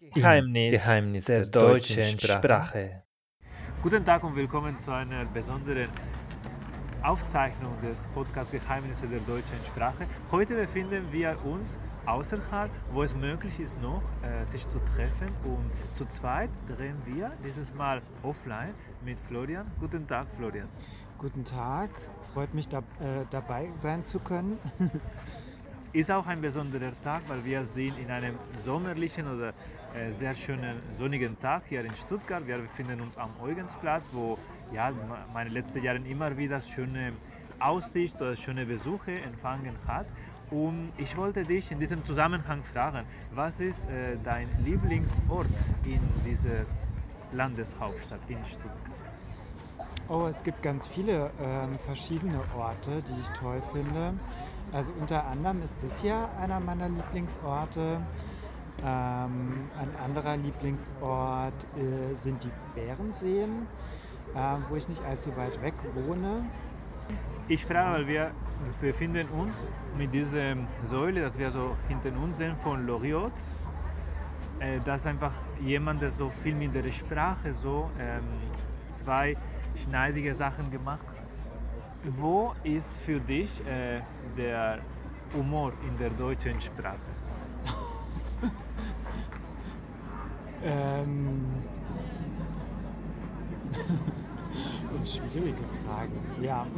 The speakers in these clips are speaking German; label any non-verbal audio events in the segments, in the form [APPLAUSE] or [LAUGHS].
Geheimnis, Geheimnis der, der deutschen Sprache. Sprache. Guten Tag und willkommen zu einer besonderen Aufzeichnung des Podcasts Geheimnisse der deutschen Sprache. Heute befinden wir uns außerhalb, wo es möglich ist, noch äh, sich zu treffen. Und zu zweit drehen wir dieses Mal offline mit Florian. Guten Tag, Florian. Guten Tag, freut mich da, äh, dabei sein zu können. [LAUGHS] ist auch ein besonderer Tag, weil wir sind in einem sommerlichen oder äh, sehr schönen sonnigen Tag hier in Stuttgart. Wir befinden uns am Eugensplatz, wo ja, meine letzten Jahre immer wieder schöne Aussicht oder schöne Besuche empfangen hat. Und ich wollte dich in diesem Zusammenhang fragen, was ist äh, dein Lieblingsort in dieser Landeshauptstadt in Stuttgart? Oh, es gibt ganz viele ähm, verschiedene Orte, die ich toll finde. Also unter anderem ist das hier einer meiner Lieblingsorte. Ähm, ein anderer Lieblingsort äh, sind die Bärenseen, äh, wo ich nicht allzu weit weg wohne. Ich frage, weil wir befinden uns mit dieser Säule, das wir so hinter uns sehen, von Loriot. Äh, dass einfach jemand, der so viel mit der Sprache so ähm, zwei schneidige Sachen gemacht hat. Wo ist für dich äh, der Humor in der deutschen Sprache? Ähm, [LAUGHS] schwierige Frage. Ja. [LAUGHS]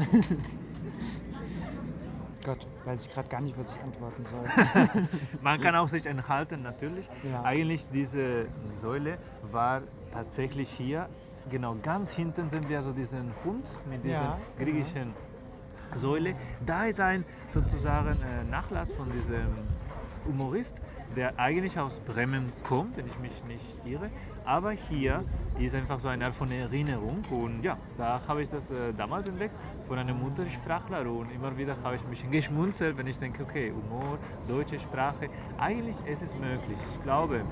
Gott, weiß ich gerade gar nicht, was ich antworten soll. [LAUGHS] Man kann auch sich enthalten, natürlich. Ja. Eigentlich diese Säule war tatsächlich hier, genau ganz hinten sehen wir so diesen Hund mit diesen ja, griechischen genau. Säule. Da ist ein sozusagen äh, Nachlass von diesem Humorist, der eigentlich aus Bremen kommt, wenn ich mich nicht irre. Aber hier ist einfach so eine Art von Erinnerung. Und ja, da habe ich das äh, damals entdeckt von einem Muttersprachler. Und immer wieder habe ich mich geschmunzelt, wenn ich denke, okay, Humor, deutsche Sprache. Eigentlich ist es möglich. Ich glaube,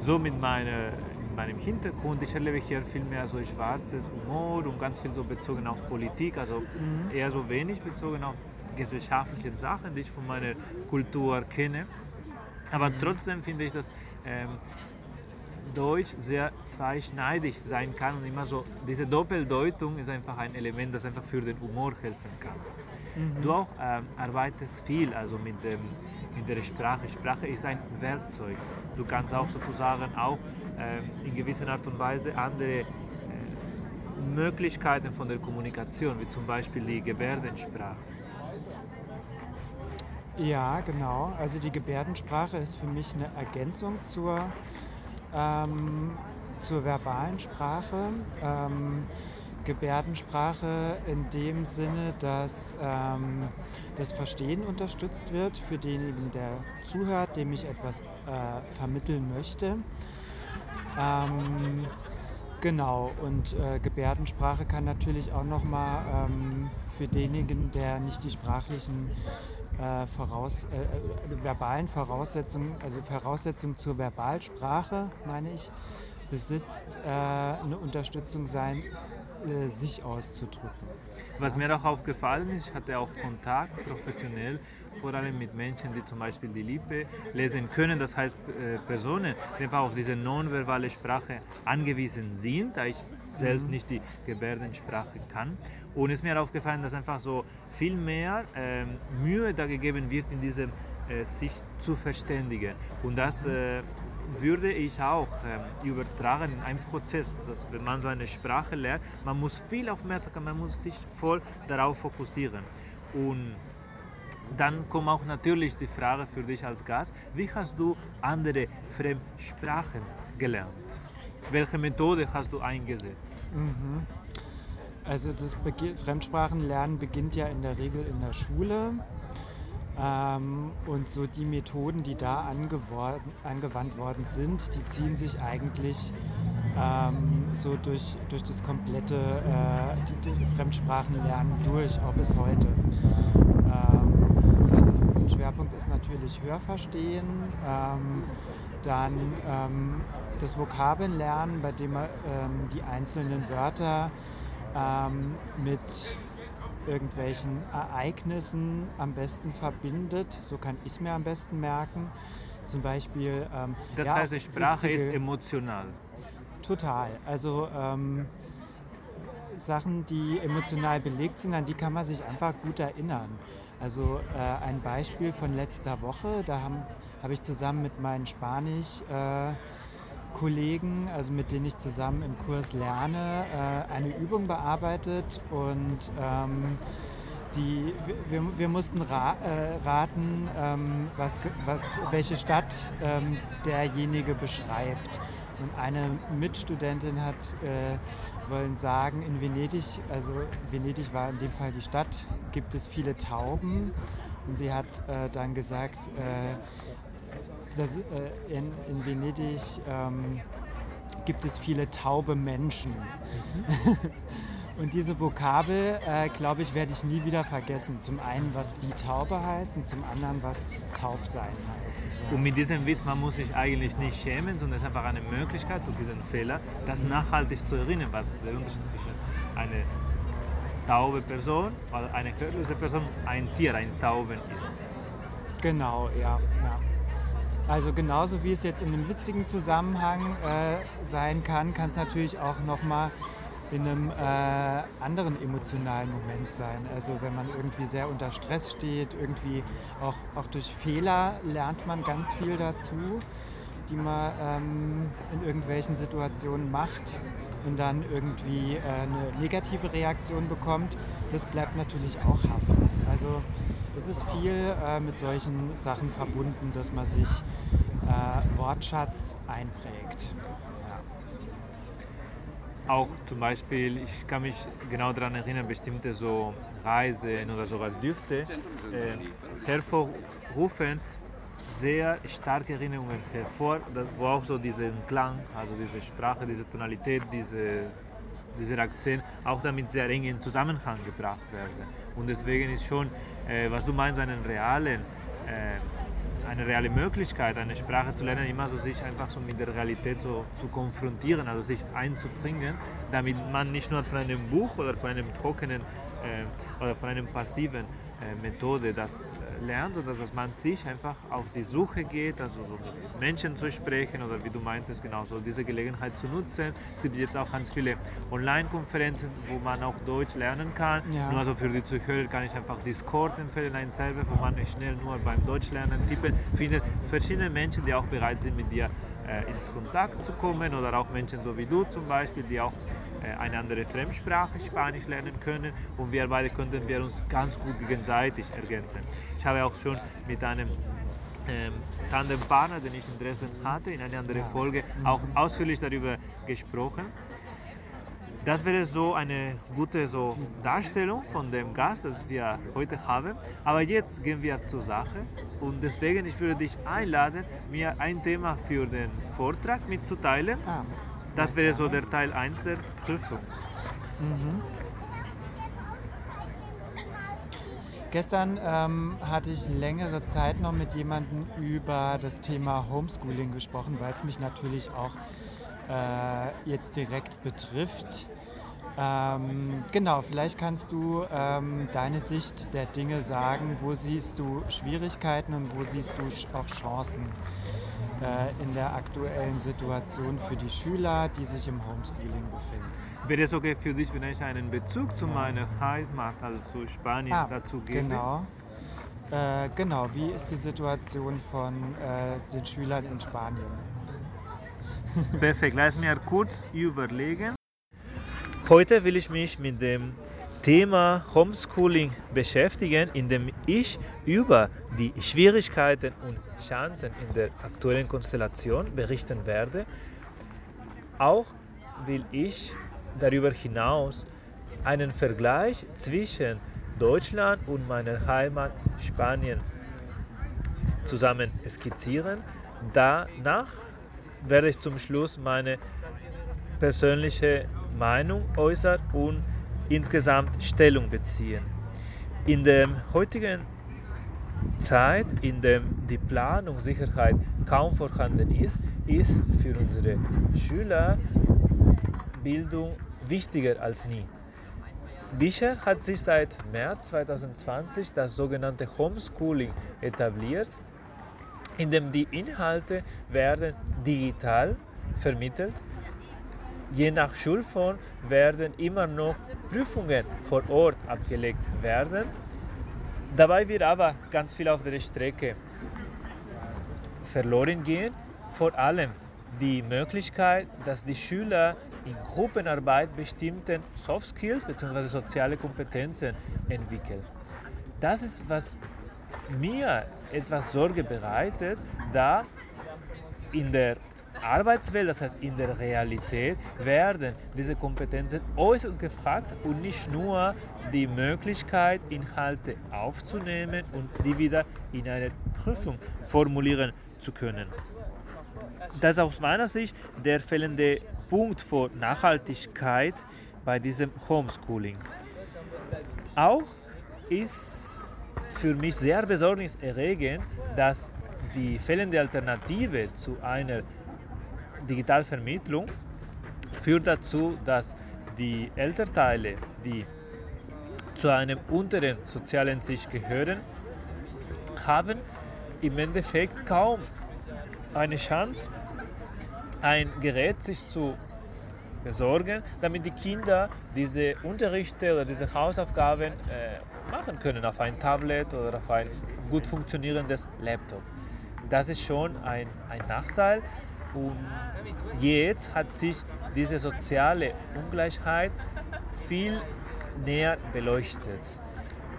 so mit meiner meinem Hintergrund, ich erlebe hier viel mehr so schwarzes Humor und ganz viel so bezogen auf Politik, also mhm. eher so wenig bezogen auf gesellschaftliche Sachen, die ich von meiner Kultur kenne. Aber mhm. trotzdem finde ich, dass ähm, Deutsch sehr zweischneidig sein kann und immer so, diese Doppeldeutung ist einfach ein Element, das einfach für den Humor helfen kann. Mhm. Du auch ähm, arbeitest viel also mit, dem, mit der Sprache. Sprache ist ein Werkzeug. Du kannst auch sozusagen auch ähm, in gewisser Art und Weise andere äh, Möglichkeiten von der Kommunikation, wie zum Beispiel die Gebärdensprache. Ja, genau. Also die Gebärdensprache ist für mich eine Ergänzung zur, ähm, zur verbalen Sprache. Ähm, Gebärdensprache in dem Sinne, dass ähm, das Verstehen unterstützt wird für denjenigen, der zuhört, dem ich etwas äh, vermitteln möchte. Ähm, genau, und äh, Gebärdensprache kann natürlich auch nochmal ähm, für denjenigen, der nicht die sprachlichen äh, Voraus, äh, äh, verbalen Voraussetzungen, also Voraussetzungen zur Verbalsprache, meine ich, besitzt, äh, eine Unterstützung sein, äh, sich auszudrücken. Was mir auch aufgefallen ist, ich hatte auch Kontakt professionell, vor allem mit Menschen, die zum Beispiel die Lippe lesen können. Das heißt, äh, Personen, die einfach auf diese nonverbale Sprache angewiesen sind, da ich selbst mhm. nicht die Gebärdensprache kann. Und es ist mir aufgefallen, dass einfach so viel mehr ähm, Mühe da gegeben wird, in diesem äh, sich zu verständigen. Und das äh, würde ich auch ähm, übertragen in einen Prozess, dass wenn man so eine Sprache lernt, man muss viel aufmerksam, man muss sich voll darauf fokussieren. Und dann kommt auch natürlich die Frage für dich als Gast, wie hast du andere Fremdsprachen gelernt? Welche Methode hast du eingesetzt? Mhm. Also das Fremdsprachenlernen beginnt ja in der Regel in der Schule. Ähm, und so die Methoden, die da angewandt worden sind, die ziehen sich eigentlich ähm, so durch, durch das komplette äh, die, die Fremdsprachenlernen durch, auch bis heute. Ähm, ein Schwerpunkt ist natürlich Hörverstehen, ähm, dann ähm, das Vokabellernen, bei dem man ähm, die einzelnen Wörter mit irgendwelchen Ereignissen am besten verbindet. So kann ich es mir am besten merken. zum Beispiel. Ähm, das ja, heißt, Sprache ist emotional. Total. Also ähm, Sachen, die emotional belegt sind, an die kann man sich einfach gut erinnern. Also äh, ein Beispiel von letzter Woche, da habe hab ich zusammen mit meinen Spanisch äh, Kollegen, also mit denen ich zusammen im Kurs lerne, äh, eine Übung bearbeitet und ähm, die, wir, wir mussten ra äh, raten, ähm, was, was, welche Stadt ähm, derjenige beschreibt. Und eine Mitstudentin hat äh, wollen sagen, in Venedig, also Venedig war in dem Fall die Stadt, gibt es viele Tauben. Und sie hat äh, dann gesagt, äh, dass, äh, in, in, Venedig ähm, gibt es viele taube Menschen. Mhm. [LAUGHS] Und diese Vokabel, äh, glaube ich, werde ich nie wieder vergessen. Zum einen, was die Taube heißt und zum anderen, was taub sein heißt. Und mit diesem Witz, man muss sich eigentlich nicht schämen, sondern es ist einfach eine Möglichkeit, durch diesen Fehler, das nachhaltig zu erinnern, was der Unterschied zwischen einer taube Person oder eine hörlose Person, ein Tier, ein Tauben ist. Genau, ja. ja. Also genauso wie es jetzt in einem witzigen Zusammenhang äh, sein kann, kann es natürlich auch nochmal in einem äh, anderen emotionalen Moment sein. Also wenn man irgendwie sehr unter Stress steht, irgendwie auch, auch durch Fehler lernt man ganz viel dazu, die man ähm, in irgendwelchen Situationen macht und dann irgendwie äh, eine negative Reaktion bekommt. Das bleibt natürlich auch haften. Also es ist viel äh, mit solchen Sachen verbunden, dass man sich äh, Wortschatz einprägt auch zum Beispiel, ich kann mich genau daran erinnern, bestimmte so Reisen oder sogar Düfte äh, hervorrufen sehr starke Erinnerungen hervor, wo auch so diesen Klang, also diese Sprache, diese Tonalität, diese, dieser Akzent auch damit sehr eng in Zusammenhang gebracht werden. Und deswegen ist schon, äh, was du meinst, einen realen äh, eine reale Möglichkeit, eine Sprache zu lernen, immer so sich einfach so mit der Realität so zu konfrontieren, also sich einzubringen, damit man nicht nur von einem Buch oder von einem trockenen äh, oder von einem passiven Methode das äh, lernt, sondern dass man sich einfach auf die Suche geht, also so mit Menschen zu sprechen oder wie du meintest, genau so diese Gelegenheit zu nutzen. Es gibt jetzt auch ganz viele Online-Konferenzen, wo man auch Deutsch lernen kann. Ja. Nur also für die Zuhörer kann ich einfach Discord empfehlen, ein Server, wo man schnell nur beim Deutschlernen tippen findet. Verschiedene Menschen, die auch bereit sind, mit dir äh, ins Kontakt zu kommen oder auch Menschen so wie du zum Beispiel, die auch äh, eine andere Fremdsprache, Spanisch lernen können und wir beide könnten wir uns ganz gut gegenseitig ergänzen. Ich habe auch schon mit einem ähm, Tandempartner, den ich in Dresden hatte, in einer anderen Folge auch ausführlich darüber gesprochen. Das wäre so eine gute so Darstellung von dem Gast, das wir heute haben. Aber jetzt gehen wir zur Sache und deswegen ich würde dich einladen, mir ein Thema für den Vortrag mitzuteilen. Ah. Das wäre so der Teil 1 der Prüfung. Mhm. Gestern ähm, hatte ich längere Zeit noch mit jemandem über das Thema Homeschooling gesprochen, weil es mich natürlich auch äh, jetzt direkt betrifft. Ähm, genau, vielleicht kannst du ähm, deine Sicht der Dinge sagen. Wo siehst du Schwierigkeiten und wo siehst du auch Chancen? Äh, in der aktuellen Situation für die Schüler, die sich im Homeschooling befinden. Wäre es okay für dich, wenn ich einen Bezug zu meiner Heimat, also zu Spanien, ah, dazu gebe? Genau. Äh, genau, wie ist die Situation von äh, den Schülern in Spanien? Perfekt, lass mir kurz überlegen. Heute will ich mich mit dem Thema Homeschooling beschäftigen, indem ich über die Schwierigkeiten und Chancen in der aktuellen Konstellation berichten werde. Auch will ich darüber hinaus einen Vergleich zwischen Deutschland und meiner Heimat Spanien zusammen skizzieren. Danach werde ich zum Schluss meine persönliche Meinung äußern und insgesamt Stellung beziehen. In der heutigen Zeit, in der die Planungssicherheit kaum vorhanden ist, ist für unsere Schüler Bildung wichtiger als nie. Bisher hat sich seit März 2020 das sogenannte Homeschooling etabliert. indem die Inhalte werden digital vermittelt. Je nach Schulform werden immer noch Prüfungen vor Ort abgelegt werden. Dabei wird aber ganz viel auf der Strecke verloren gehen, vor allem die Möglichkeit, dass die Schüler in Gruppenarbeit bestimmte Soft Skills bzw. soziale Kompetenzen entwickeln. Das ist, was mir etwas Sorge bereitet, da in der Arbeitswelt, das heißt in der Realität, werden diese Kompetenzen äußerst gefragt und nicht nur die Möglichkeit, Inhalte aufzunehmen und die wieder in einer Prüfung formulieren zu können. Das ist aus meiner Sicht der fehlende Punkt für Nachhaltigkeit bei diesem Homeschooling. Auch ist für mich sehr besorgniserregend, dass die fehlende Alternative zu einer Digitalvermittlung führt dazu, dass die Elternteile, die zu einem unteren sozialen Sicht gehören, haben im Endeffekt kaum eine Chance, ein Gerät sich zu besorgen, damit die Kinder diese Unterrichte oder diese Hausaufgaben äh, machen können auf ein Tablet oder auf ein gut funktionierendes Laptop. Das ist schon ein, ein Nachteil und jetzt hat sich diese soziale Ungleichheit viel näher beleuchtet.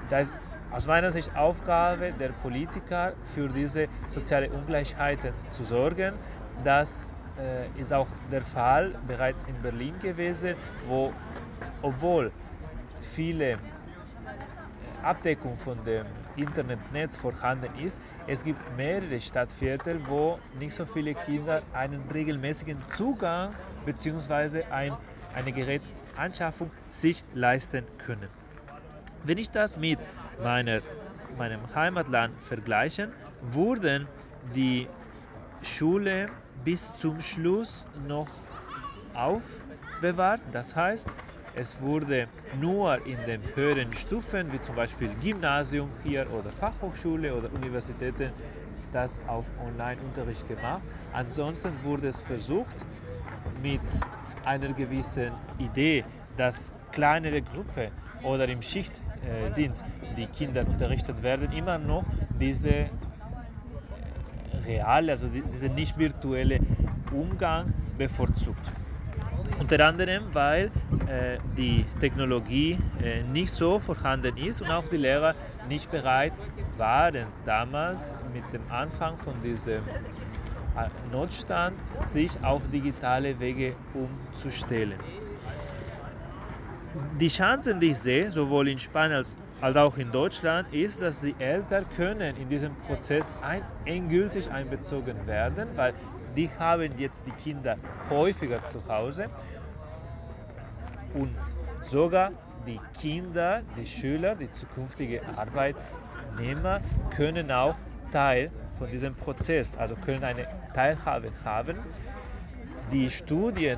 Das ist aus meiner Sicht Aufgabe der Politiker, für diese soziale Ungleichheiten zu sorgen. Das äh, ist auch der Fall bereits in Berlin gewesen, wo obwohl viele äh, Abdeckung von dem Internetnetz vorhanden ist, es gibt mehrere Stadtviertel, wo nicht so viele Kinder einen regelmäßigen Zugang bzw. Ein, eine Gerätanschaffung sich leisten können. Wenn ich das mit meiner, meinem Heimatland vergleiche, wurden die Schule bis zum Schluss noch aufbewahrt. Das heißt, es wurde nur in den höheren Stufen, wie zum Beispiel Gymnasium hier oder Fachhochschule oder Universitäten, das auf Online-Unterricht gemacht. Ansonsten wurde es versucht, mit einer gewissen Idee, dass kleinere Gruppen oder im Schichtdienst die Kinder unterrichtet werden, immer noch diese reale, also dieser nicht virtuelle Umgang bevorzugt. Unter anderem, weil äh, die Technologie äh, nicht so vorhanden ist und auch die Lehrer nicht bereit waren, damals mit dem Anfang von diesem äh, Notstand sich auf digitale Wege umzustellen. Die Chancen, die ich sehe, sowohl in Spanien als als auch in Deutschland, ist, dass die Eltern können in diesem Prozess ein, endgültig einbezogen werden, weil die haben jetzt die Kinder häufiger zu Hause und sogar die Kinder, die Schüler, die zukünftigen Arbeitnehmer können auch Teil von diesem Prozess, also können eine Teilhabe haben. Die Studien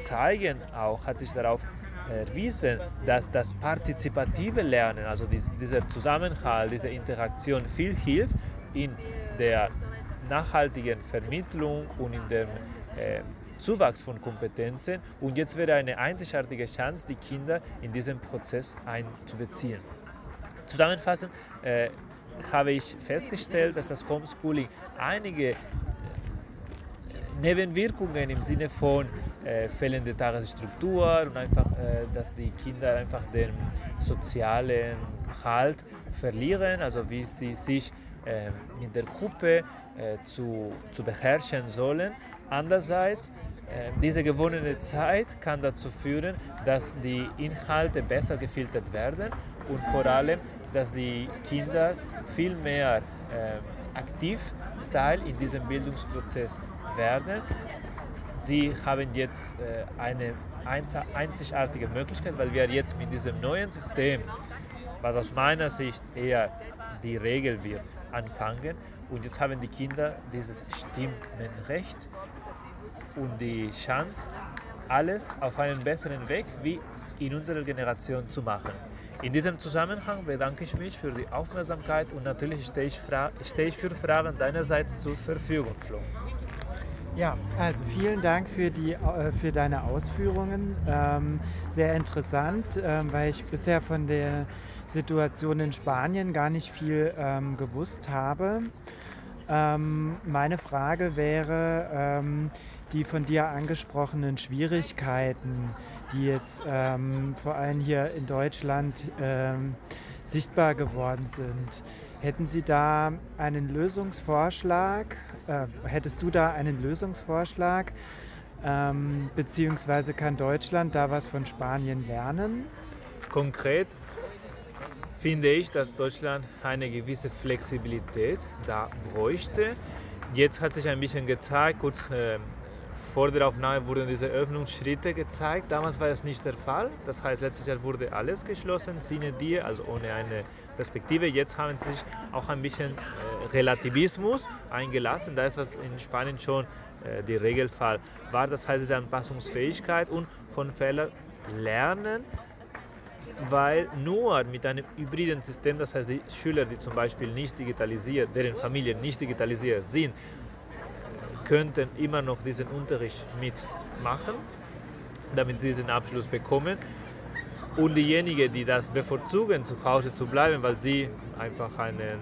zeigen auch, hat sich darauf erwiesen, dass das partizipative Lernen, also dieser Zusammenhalt, diese Interaktion viel hilft in der nachhaltigen Vermittlung und in dem äh, Zuwachs von Kompetenzen. Und jetzt wäre eine einzigartige Chance, die Kinder in diesen Prozess einzubeziehen. Zusammenfassend äh, habe ich festgestellt, dass das Homeschooling einige Nebenwirkungen im Sinne von äh, fehlende Tagesstruktur und einfach, äh, dass die Kinder einfach den sozialen Halt verlieren, also wie sie sich äh, in der Gruppe äh, zu, zu beherrschen sollen. Andererseits, äh, diese gewonnene Zeit kann dazu führen, dass die Inhalte besser gefiltert werden und vor allem, dass die Kinder viel mehr äh, aktiv Teil in diesem Bildungsprozess werden. Sie haben jetzt äh, eine einzigartige Möglichkeit, weil wir jetzt mit diesem neuen System, was aus meiner Sicht eher die Regel wird, anfangen. Und jetzt haben die Kinder dieses Stimmrecht und die Chance, alles auf einen besseren Weg wie in unserer Generation zu machen. In diesem Zusammenhang bedanke ich mich für die Aufmerksamkeit und natürlich stehe ich, stehe ich für Fragen deinerseits zur Verfügung, Flo. Ja, also vielen Dank für, die, äh, für deine Ausführungen. Ähm, sehr interessant, ähm, weil ich bisher von der Situation in Spanien gar nicht viel ähm, gewusst habe. Ähm, meine Frage wäre, ähm, die von dir angesprochenen Schwierigkeiten, die jetzt ähm, vor allem hier in Deutschland ähm, sichtbar geworden sind. Hätten Sie da einen Lösungsvorschlag? Äh, hättest du da einen Lösungsvorschlag? Ähm, beziehungsweise kann Deutschland da was von Spanien lernen? Konkret finde ich, dass Deutschland eine gewisse Flexibilität da bräuchte. Jetzt hat sich ein bisschen gezeigt, gut, äh, vor der Aufnahme wurden diese Öffnungsschritte gezeigt. Damals war das nicht der Fall. Das heißt, letztes Jahr wurde alles geschlossen, sine die, also ohne eine Perspektive. Jetzt haben sie sich auch ein bisschen äh, Relativismus eingelassen. Da ist was in Spanien schon äh, der Regelfall war. Das heißt, es ist Anpassungsfähigkeit und von Fehlern lernen weil nur mit einem hybriden System, das heißt die Schüler, die zum Beispiel nicht digitalisiert, deren Familien nicht digitalisiert sind, könnten immer noch diesen Unterricht mitmachen, damit sie diesen Abschluss bekommen. Und diejenigen, die das bevorzugen, zu Hause zu bleiben, weil sie einfach einen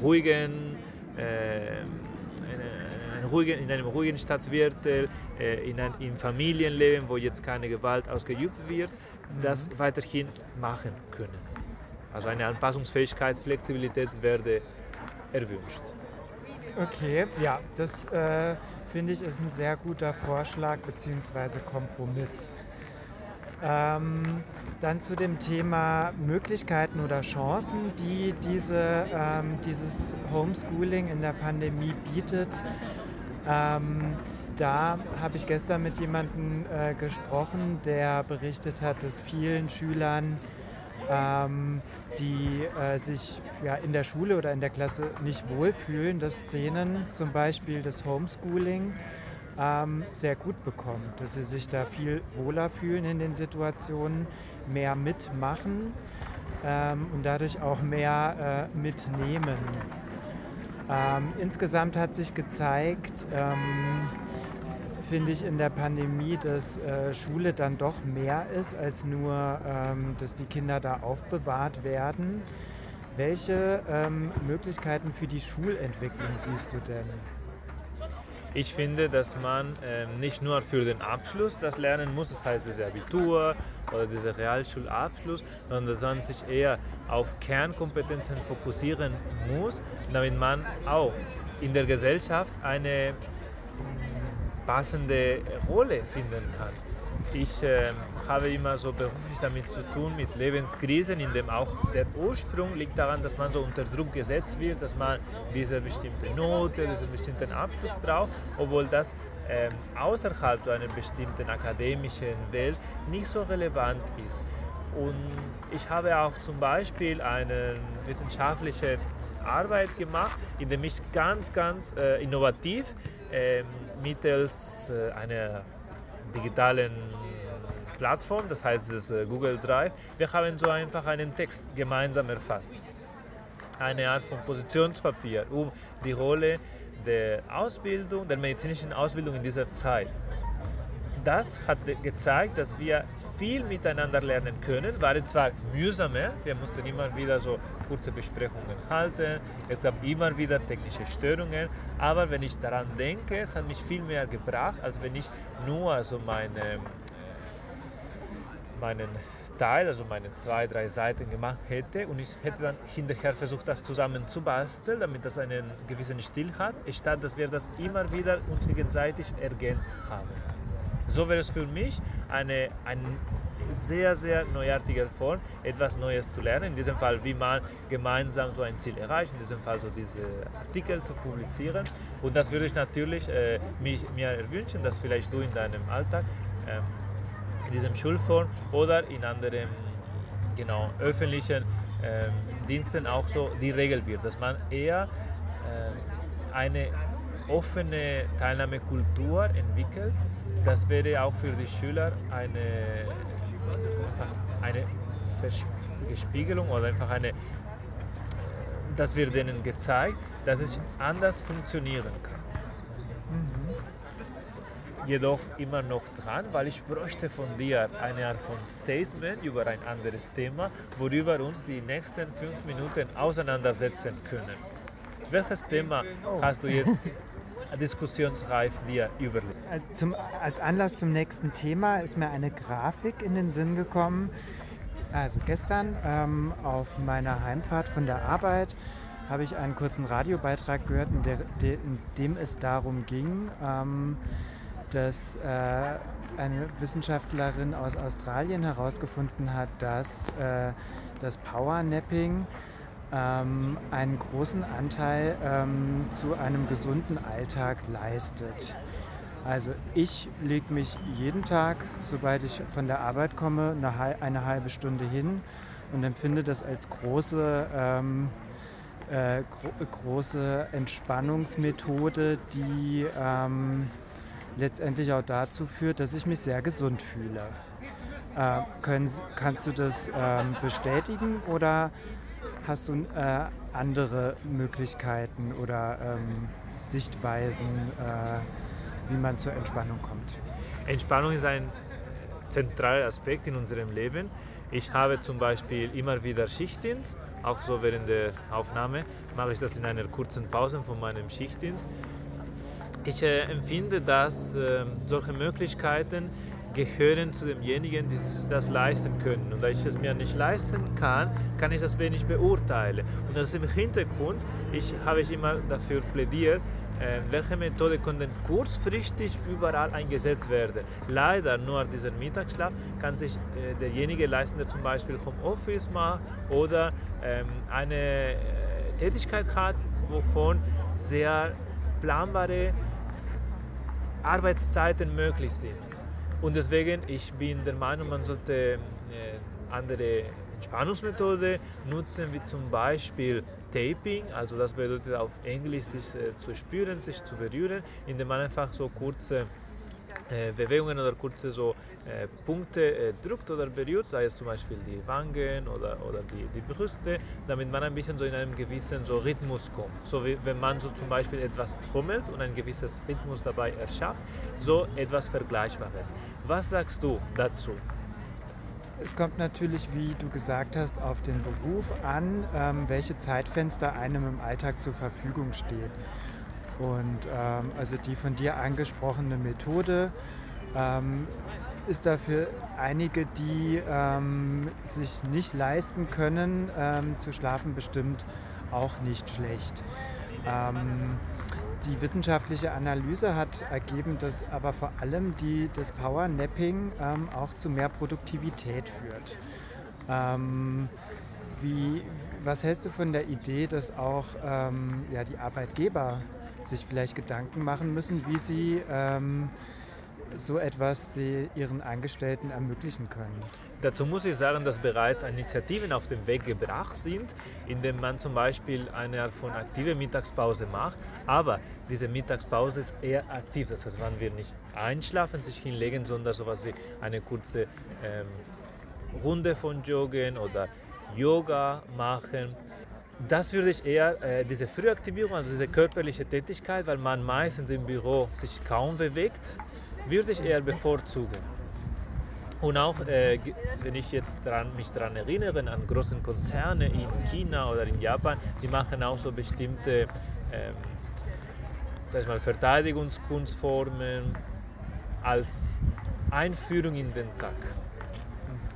ruhigen, äh, einen ruhigen, in einem ruhigen Stadtviertel, äh, in einem Familienleben, wo jetzt keine Gewalt ausgeübt wird, das mhm. weiterhin machen können. Also eine Anpassungsfähigkeit, Flexibilität werde erwünscht. Okay, ja, das äh, finde ich ist ein sehr guter Vorschlag bzw. Kompromiss. Ähm, dann zu dem Thema Möglichkeiten oder Chancen, die diese, ähm, dieses Homeschooling in der Pandemie bietet. Ähm, da habe ich gestern mit jemandem äh, gesprochen, der berichtet hat, dass vielen Schülern, ähm, die äh, sich ja, in der Schule oder in der Klasse nicht wohlfühlen, dass denen zum Beispiel das Homeschooling ähm, sehr gut bekommt, dass sie sich da viel wohler fühlen in den Situationen, mehr mitmachen ähm, und dadurch auch mehr äh, mitnehmen. Ähm, insgesamt hat sich gezeigt, ähm, finde ich in der Pandemie, dass äh, Schule dann doch mehr ist als nur, ähm, dass die Kinder da aufbewahrt werden. Welche ähm, Möglichkeiten für die Schulentwicklung siehst du denn? Ich finde, dass man ähm, nicht nur für den Abschluss das lernen muss, das heißt das Abitur oder dieser Realschulabschluss, sondern dass man sich eher auf Kernkompetenzen fokussieren muss, damit man auch in der Gesellschaft eine passende Rolle finden kann. Ich äh, habe immer so beruflich damit zu tun, mit Lebenskrisen, in dem auch der Ursprung liegt daran, dass man so unter Druck gesetzt wird, dass man diese bestimmte Note, diesen bestimmten Abschluss braucht, obwohl das äh, außerhalb einer bestimmten akademischen Welt nicht so relevant ist. Und ich habe auch zum Beispiel eine wissenschaftliche Arbeit gemacht, in der ich ganz, ganz äh, innovativ äh, mittels äh, einer digitalen Plattform, das heißt das äh, Google Drive, wir haben so einfach einen Text gemeinsam erfasst. Eine Art von Positionspapier, um die Rolle der Ausbildung, der medizinischen Ausbildung in dieser Zeit. Das hat gezeigt, dass wir viel miteinander lernen können. War zwar mühsamer, wir mussten immer wieder so kurze Besprechungen halten, es gab immer wieder technische Störungen, aber wenn ich daran denke, es hat mich viel mehr gebracht, als wenn ich nur so meine, meinen Teil, also meine zwei, drei Seiten gemacht hätte und ich hätte dann hinterher versucht, das zusammen zu basteln, damit das einen gewissen Stil hat, statt dass wir das immer wieder uns gegenseitig ergänzt haben. So wäre es für mich eine, eine sehr, sehr neuartige Form, etwas Neues zu lernen. In diesem Fall, wie man gemeinsam so ein Ziel erreicht, in diesem Fall so diese Artikel zu publizieren. Und das würde ich natürlich äh, mich, mir wünschen, dass vielleicht du in deinem Alltag ähm, in diesem Schulform oder in anderen genau, öffentlichen ähm, Diensten auch so die Regel wird, dass man eher äh, eine offene Teilnahmekultur entwickelt, das wäre auch für die Schüler eine, eine Spiegelung oder einfach eine, das wird denen gezeigt, dass es anders funktionieren kann. Mhm. Jedoch immer noch dran, weil ich bräuchte von dir eine Art von Statement über ein anderes Thema, worüber uns die nächsten fünf Minuten auseinandersetzen können. Welches Thema oh. hast du jetzt [LAUGHS] diskussionsreif dir überlegt? Äh, zum, als Anlass zum nächsten Thema ist mir eine Grafik in den Sinn gekommen. Also gestern ähm, auf meiner Heimfahrt von der Arbeit habe ich einen kurzen Radiobeitrag gehört, in, der, de, in dem es darum ging, ähm, dass äh, eine Wissenschaftlerin aus Australien herausgefunden hat, dass äh, das Powernapping ähm, einen großen Anteil ähm, zu einem gesunden Alltag leistet. Also ich lege mich jeden Tag, sobald ich von der Arbeit komme, eine, eine halbe Stunde hin und empfinde das als große, ähm, äh, gro große Entspannungsmethode, die ähm, letztendlich auch dazu führt, dass ich mich sehr gesund fühle. Äh, können, kannst du das ähm, bestätigen oder hast du äh, andere Möglichkeiten oder ähm, Sichtweisen, äh, wie man zur Entspannung kommt? Entspannung ist ein zentraler Aspekt in unserem Leben. Ich habe zum Beispiel immer wieder Schichtdienst, auch so während der Aufnahme mache ich das in einer kurzen Pause von meinem Schichtdienst. Ich äh, empfinde, dass äh, solche Möglichkeiten gehören zu demjenigen, die das leisten können. Und da ich es mir nicht leisten kann, kann ich das wenig beurteilen. Und das ist im Hintergrund, ich habe ich immer dafür plädiert, äh, welche Methode könnte kurzfristig überall eingesetzt werden. Leider nur dieser Mittagsschlaf kann sich äh, derjenige leisten, der zum Beispiel Homeoffice macht oder ähm, eine äh, Tätigkeit hat, wovon sehr planbare Arbeitszeiten möglich sind. Und deswegen, ich bin der Meinung, man sollte äh, andere Entspannungsmethode nutzen, wie zum Beispiel Taping, also das bedeutet auf Englisch sich äh, zu spüren, sich zu berühren, indem man einfach so kurze Bewegungen oder kurze so äh, Punkte äh, drückt oder berührt, sei es zum Beispiel die Wangen oder, oder die, die Brüste, damit man ein bisschen so in einem gewissen so Rhythmus kommt. So wie wenn man so zum Beispiel etwas trommelt und ein gewisses Rhythmus dabei erschafft, so etwas Vergleichbares. Was sagst du dazu? Es kommt natürlich, wie du gesagt hast, auf den Beruf an, ähm, welche Zeitfenster einem im Alltag zur Verfügung steht. Und ähm, also die von dir angesprochene Methode ähm, ist dafür einige, die ähm, sich nicht leisten können, ähm, zu schlafen, bestimmt auch nicht schlecht. Ähm, die wissenschaftliche Analyse hat ergeben, dass aber vor allem die, das Powernapping ähm, auch zu mehr Produktivität führt. Wie, was hältst du von der Idee, dass auch ähm, ja, die Arbeitgeber sich vielleicht Gedanken machen müssen, wie sie ähm, so etwas ihren Angestellten ermöglichen können. Dazu muss ich sagen, dass bereits Initiativen auf den Weg gebracht sind, indem man zum Beispiel eine Art von aktive Mittagspause macht. Aber diese Mittagspause ist eher aktiv. Das heißt, man wird nicht einschlafen, sich hinlegen, sondern sowas wie eine kurze ähm, Runde von Joggen oder Yoga machen das würde ich eher, äh, diese Frühaktivierung, also diese körperliche Tätigkeit, weil man meistens im Büro sich kaum bewegt, würde ich eher bevorzugen. Und auch, äh, wenn ich jetzt dran, mich daran erinnere, an große Konzerne in China oder in Japan, die machen auch so bestimmte ähm, sag ich mal, Verteidigungskunstformen als Einführung in den Tag.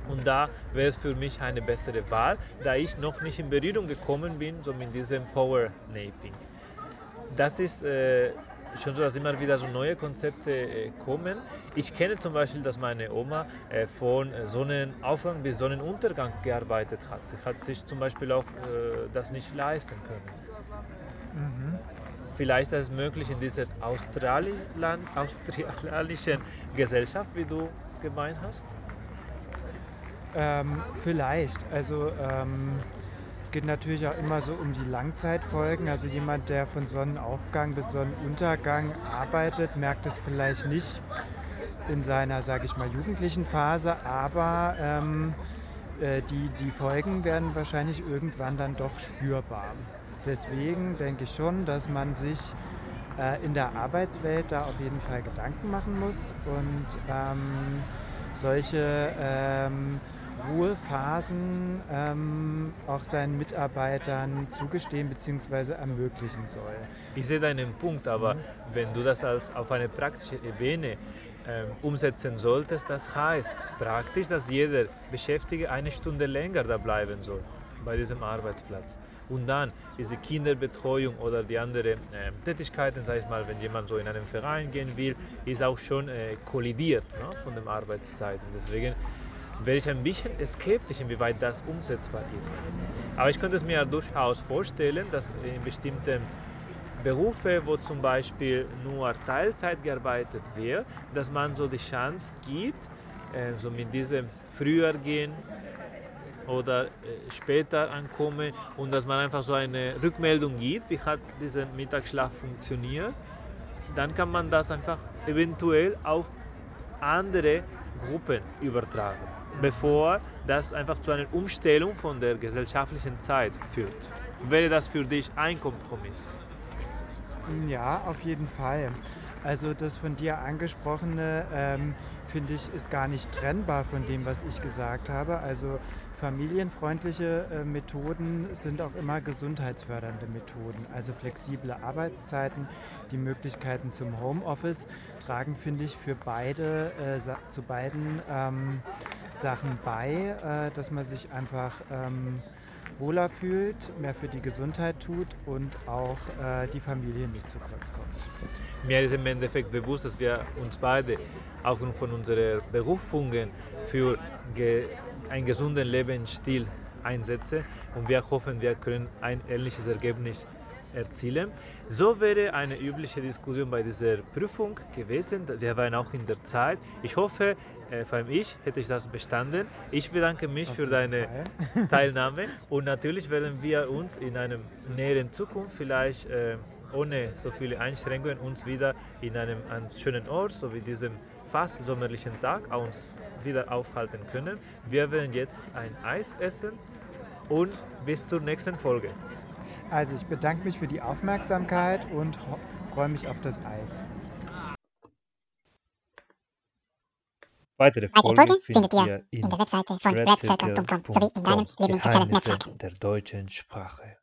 Und da wäre es für mich eine bessere Wahl, da ich noch nicht in Berührung gekommen bin, so mit diesem Power Naping. Das ist äh, schon so, dass immer wieder so neue Konzepte äh, kommen. Ich kenne zum Beispiel, dass meine Oma äh, von Sonnenaufgang bis Sonnenuntergang gearbeitet hat. Sie hat sich zum Beispiel auch äh, das nicht leisten können. Mhm. Vielleicht ist es möglich in dieser australischen [LAUGHS] Gesellschaft, wie du gemeint hast. Ähm, vielleicht. Also ähm, es geht natürlich auch immer so um die Langzeitfolgen. Also jemand, der von Sonnenaufgang bis Sonnenuntergang arbeitet, merkt es vielleicht nicht in seiner, sage ich mal, jugendlichen Phase, aber ähm, äh, die, die Folgen werden wahrscheinlich irgendwann dann doch spürbar. Deswegen denke ich schon, dass man sich äh, in der Arbeitswelt da auf jeden Fall Gedanken machen muss und ähm, solche ähm, Ruhephasen ähm, auch seinen Mitarbeitern zugestehen bzw. ermöglichen soll. Ich sehe deinen Punkt, aber mhm. wenn du das als auf eine praktische Ebene ähm, umsetzen solltest, das heißt praktisch, dass jeder Beschäftigte eine Stunde länger da bleiben soll bei diesem Arbeitsplatz. Und dann diese Kinderbetreuung oder die anderen äh, Tätigkeiten, sage ich mal, wenn jemand so in einen Verein gehen will, ist auch schon äh, kollidiert ne, von den Arbeitszeiten. Deswegen wäre ich ein bisschen skeptisch, inwieweit das umsetzbar ist. Aber ich könnte es mir durchaus vorstellen, dass in bestimmten Berufe, wo zum Beispiel nur Teilzeit gearbeitet wird, dass man so die Chance gibt, äh, so mit diesem früher gehen oder äh, später ankommen und dass man einfach so eine Rückmeldung gibt, wie hat dieser Mittagsschlaf funktioniert, dann kann man das einfach eventuell auf andere Gruppen übertragen, bevor das einfach zu einer Umstellung von der gesellschaftlichen Zeit führt. Wäre das für dich ein Kompromiss? Ja, auf jeden Fall. Also das von dir angesprochene, ähm, finde ich, ist gar nicht trennbar von dem, was ich gesagt habe. Also familienfreundliche äh, Methoden sind auch immer gesundheitsfördernde Methoden. Also flexible Arbeitszeiten, die Möglichkeiten zum Homeoffice tragen, finde ich, für beide, äh, zu beiden ähm, Sachen bei, äh, dass man sich einfach ähm, wohler fühlt, mehr für die Gesundheit tut und auch äh, die Familie nicht zu kurz kommt. Mir ist im Endeffekt bewusst, dass wir uns beide aufgrund von unseren Berufungen für ge einen gesunden Lebensstil einsetzen und wir hoffen, wir können ein ähnliches Ergebnis erzielen. So wäre eine übliche Diskussion bei dieser Prüfung gewesen. Wir waren auch in der Zeit. Ich hoffe, äh, vor allem ich, hätte ich das bestanden. Ich bedanke mich für deine. [LAUGHS] Teilnahme und natürlich werden wir uns in einer näheren Zukunft vielleicht äh, ohne so viele Einschränkungen uns wieder in einem, einem schönen Ort, so wie diesem fast sommerlichen Tag, uns wieder aufhalten können. Wir werden jetzt ein Eis essen und bis zur nächsten Folge. Also ich bedanke mich für die Aufmerksamkeit und freue mich auf das Eis. Weitere Folgen findet ihr in der Webseite von redcircle.com sowie in deinem Lieblingssozialen Netzwerk der deutschen Sprache.